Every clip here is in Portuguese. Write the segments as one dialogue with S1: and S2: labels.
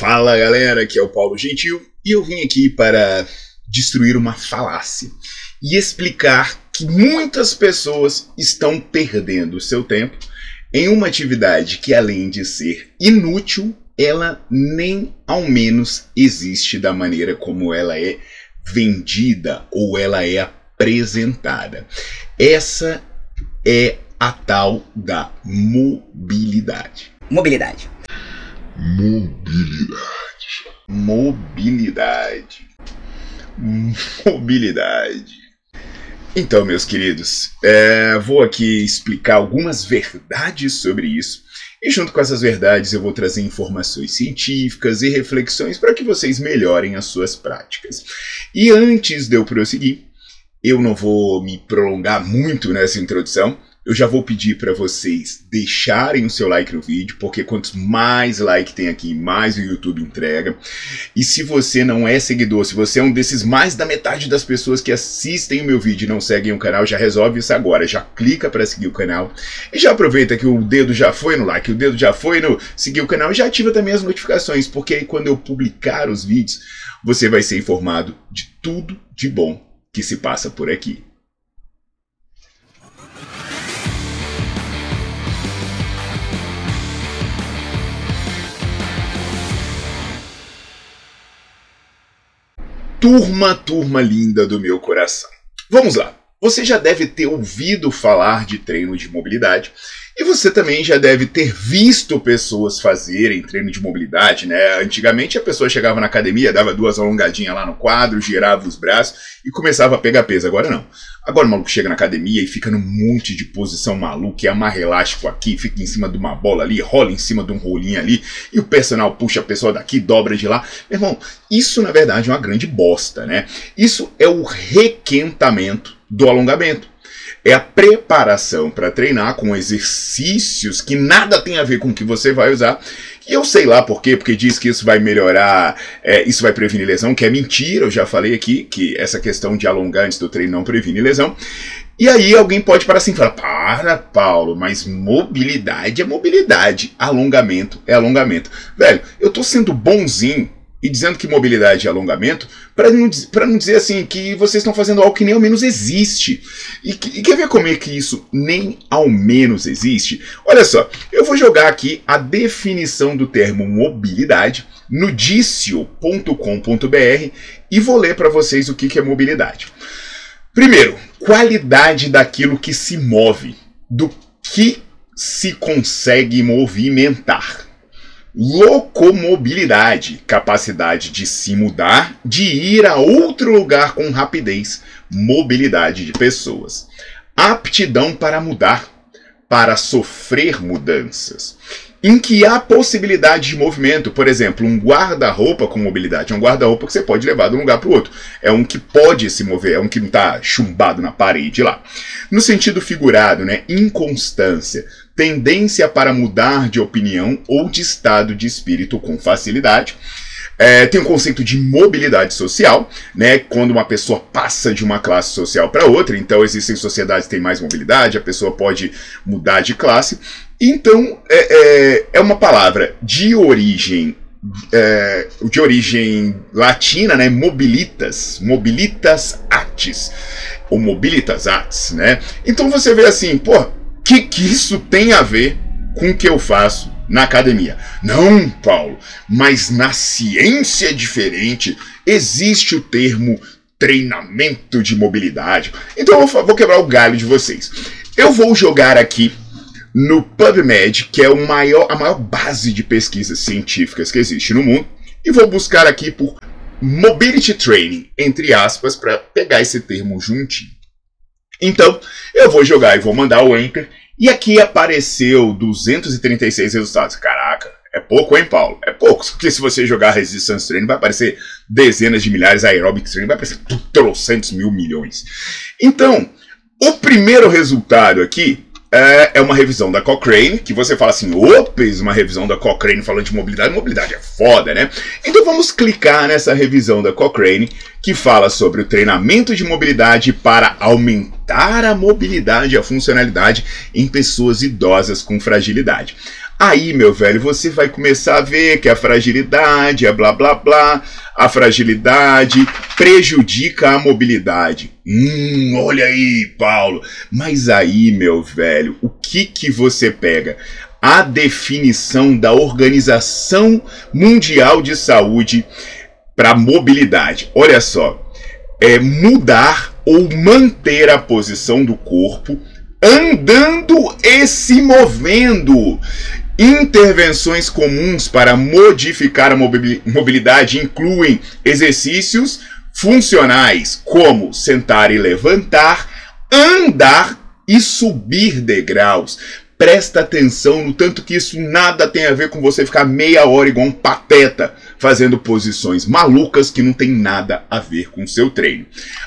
S1: Fala galera, aqui é o Paulo Gentil e eu vim aqui para destruir uma falácia e explicar que muitas pessoas estão perdendo seu tempo em uma atividade que, além de ser inútil, ela nem ao menos existe da maneira como ela é vendida ou ela é apresentada. Essa é a tal da mobilidade.
S2: Mobilidade.
S1: Mobilidade. Mobilidade. Mobilidade. Então, meus queridos, é, vou aqui explicar algumas verdades sobre isso. E junto com essas verdades, eu vou trazer informações científicas e reflexões para que vocês melhorem as suas práticas. E antes de eu prosseguir, eu não vou me prolongar muito nessa introdução eu já vou pedir para vocês deixarem o seu like no vídeo, porque quanto mais like tem aqui, mais o YouTube entrega. E se você não é seguidor, se você é um desses mais da metade das pessoas que assistem o meu vídeo e não seguem o canal, já resolve isso agora. Já clica para seguir o canal. E já aproveita que o dedo já foi no like, o dedo já foi no seguir o canal e já ativa também as notificações, porque aí quando eu publicar os vídeos, você vai ser informado de tudo de bom que se passa por aqui. Turma, turma linda do meu coração. Vamos lá. Você já deve ter ouvido falar de treino de mobilidade e você também já deve ter visto pessoas fazerem treino de mobilidade, né? Antigamente a pessoa chegava na academia, dava duas alongadinhas lá no quadro, girava os braços e começava a pegar peso. Agora não. Agora o maluco chega na academia e fica num monte de posição maluca, e amarra elástico aqui, fica em cima de uma bola ali, rola em cima de um rolinho ali, e o personal puxa a pessoa daqui, dobra de lá. Meu irmão, isso na verdade é uma grande bosta, né? Isso é o requentamento do alongamento é a preparação para treinar com exercícios que nada tem a ver com o que você vai usar. E eu sei lá por quê, porque diz que isso vai melhorar, é, isso vai prevenir lesão, que é mentira, eu já falei aqui que essa questão de alongar antes do treino não previne lesão. E aí alguém pode parar assim e falar: para, Paulo, mas mobilidade é mobilidade, alongamento é alongamento. Velho, eu tô sendo bonzinho e dizendo que mobilidade é alongamento, para não, não dizer assim que vocês estão fazendo algo que nem ao menos existe. E, e, quer ver como é que isso nem ao menos existe? Olha só, eu vou jogar aqui a definição do termo mobilidade no dicio.com.br e vou ler para vocês o que, que é mobilidade. Primeiro, qualidade daquilo que se move, do que se consegue movimentar. Locomobilidade, capacidade de se mudar, de ir a outro lugar com rapidez, mobilidade de pessoas. Aptidão para mudar, para sofrer mudanças. Em que há possibilidade de movimento, por exemplo, um guarda-roupa com mobilidade. É um guarda-roupa que você pode levar de um lugar para o outro. É um que pode se mover, é um que não está chumbado na parede lá. No sentido figurado, né? Inconstância tendência para mudar de opinião ou de estado de espírito com facilidade. É, tem o conceito de mobilidade social, né? Quando uma pessoa passa de uma classe social para outra, então existem sociedades que têm mais mobilidade, a pessoa pode mudar de classe. Então é, é, é uma palavra de origem é, de origem latina, né? Mobilitas, mobilitas artes, ou mobilitas né? Então você vê assim, pô, que, que isso tem a ver com o que eu faço na academia. Não, Paulo, mas na ciência diferente. Existe o termo treinamento de mobilidade. Então eu vou quebrar o galho de vocês. Eu vou jogar aqui no PubMed, que é maior, a maior base de pesquisas científicas que existe no mundo, e vou buscar aqui por Mobility Training, entre aspas, para pegar esse termo juntinho. Então, eu vou jogar e vou mandar o Enter, e aqui apareceu 236 resultados. Caraca, é pouco, hein, Paulo? É pouco. Porque se você jogar Resistance Training, vai aparecer dezenas de milhares, Aerobic Training vai aparecer trocentos mil milhões. Então, o primeiro resultado aqui é, é, uma revisão da Cochrane, que você fala assim, opa, uma revisão da Cochrane falando de mobilidade, mobilidade é foda, né? Então vamos clicar nessa revisão da Cochrane, que fala sobre o treinamento de mobilidade para aumentar a mobilidade e a funcionalidade em pessoas idosas com fragilidade. Aí, meu velho, você vai começar a ver que a fragilidade é blá blá blá, a fragilidade prejudica a mobilidade. Hum, olha aí, Paulo. Mas aí, meu velho, o que que você pega? A definição da Organização Mundial de Saúde para mobilidade. Olha só, é mudar ou manter a posição do corpo andando e se movendo. Intervenções comuns para modificar a mobilidade incluem exercícios funcionais, como sentar e levantar, andar e subir degraus. Presta atenção no tanto que isso nada tem a ver com você ficar meia hora igual um pateta fazendo posições malucas que não tem nada a ver com seu treino.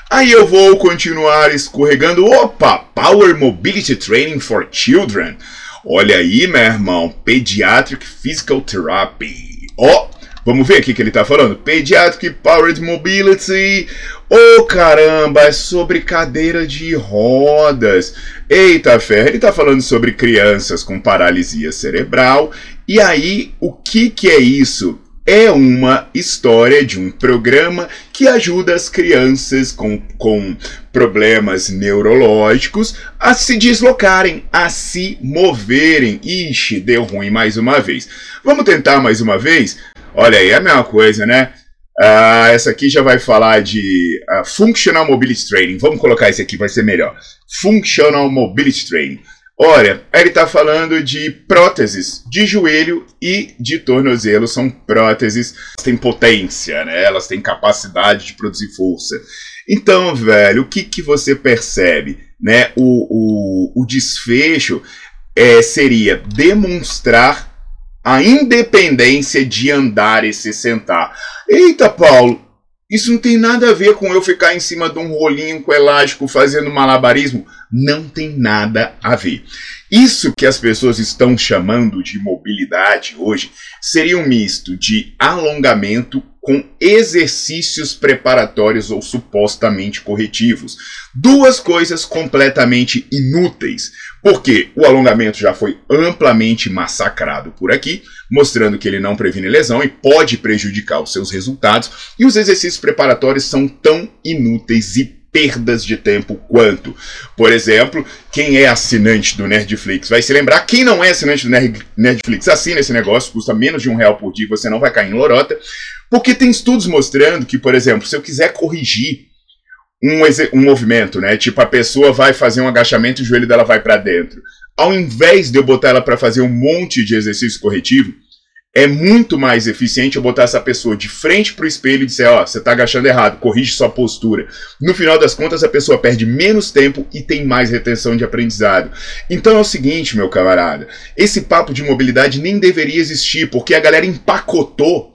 S1: Aí eu vou continuar escorregando. Opa, Power Mobility Training for Children. Olha aí, meu irmão, Pediatric Physical Therapy. Ó, oh, vamos ver o que ele tá falando. Pediatric Powered Mobility. Ô oh, caramba, é sobre cadeira de rodas. Eita ferro, ele tá falando sobre crianças com paralisia cerebral. E aí, o que que é isso? é uma história de um programa que ajuda as crianças com, com problemas neurológicos a se deslocarem, a se moverem. Ixi, deu ruim mais uma vez. Vamos tentar mais uma vez? Olha aí, é a mesma coisa, né? Uh, essa aqui já vai falar de uh, Functional Mobility Training. Vamos colocar esse aqui, vai ser melhor. Functional Mobility Training. Olha, ele está falando de próteses de joelho e de tornozelo. São próteses que têm potência, né? Elas têm capacidade de produzir força. Então, velho, o que, que você percebe? Né? O, o, o desfecho é, seria demonstrar a independência de andar e se sentar. Eita, Paulo, isso não tem nada a ver com eu ficar em cima de um rolinho com elástico fazendo malabarismo. Não tem nada a ver. Isso que as pessoas estão chamando de mobilidade hoje seria um misto de alongamento com exercícios preparatórios ou supostamente corretivos. Duas coisas completamente inúteis, porque o alongamento já foi amplamente massacrado por aqui, mostrando que ele não previne lesão e pode prejudicar os seus resultados, e os exercícios preparatórios são tão inúteis e perdas de tempo quanto. Por exemplo, quem é assinante do Nerdflix vai se lembrar. Quem não é assinante do Nerdflix, assina esse negócio, custa menos de um real por dia, você não vai cair em lorota. Porque tem estudos mostrando que, por exemplo, se eu quiser corrigir um, um movimento, né? Tipo, a pessoa vai fazer um agachamento e o joelho dela vai para dentro. Ao invés de eu botar ela para fazer um monte de exercício corretivo, é muito mais eficiente eu botar essa pessoa de frente para o espelho e dizer, ó, oh, você está agachando errado, corrige sua postura. No final das contas, a pessoa perde menos tempo e tem mais retenção de aprendizado. Então é o seguinte, meu camarada, esse papo de mobilidade nem deveria existir, porque a galera empacotou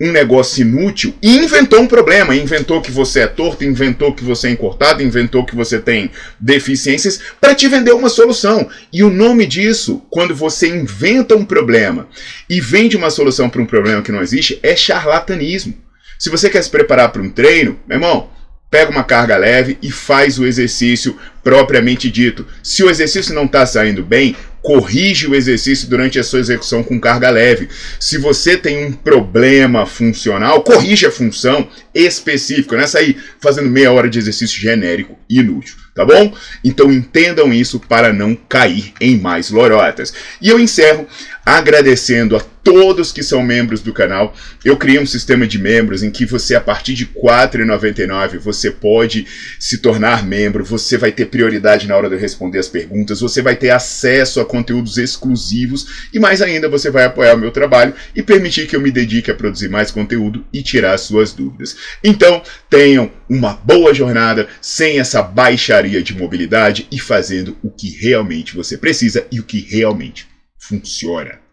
S1: um negócio inútil e inventou um problema. Inventou que você é torto, inventou que você é encurtado, inventou que você tem deficiências para te vender uma solução. E o nome disso, quando você inventa um problema e vende uma solução para um problema que não existe, é charlatanismo. Se você quer se preparar para um treino, meu irmão, pega uma carga leve e faz o exercício propriamente dito. Se o exercício não está saindo bem, corrige o exercício durante a sua execução com carga leve. Se você tem um problema funcional, corrige a função específica. Não é sair fazendo meia hora de exercício genérico inútil, tá bom? Então entendam isso para não cair em mais lorotas. E eu encerro agradecendo a todos que são membros do canal. Eu criei um sistema de membros em que você, a partir de R$ 4,99, você pode se tornar membro, você vai ter prioridade na hora de responder as perguntas, você vai ter acesso a conteúdos exclusivos e mais ainda você vai apoiar o meu trabalho e permitir que eu me dedique a produzir mais conteúdo e tirar suas dúvidas. Então, tenham uma boa jornada sem essa baixaria de mobilidade e fazendo o que realmente você precisa e o que realmente funciona.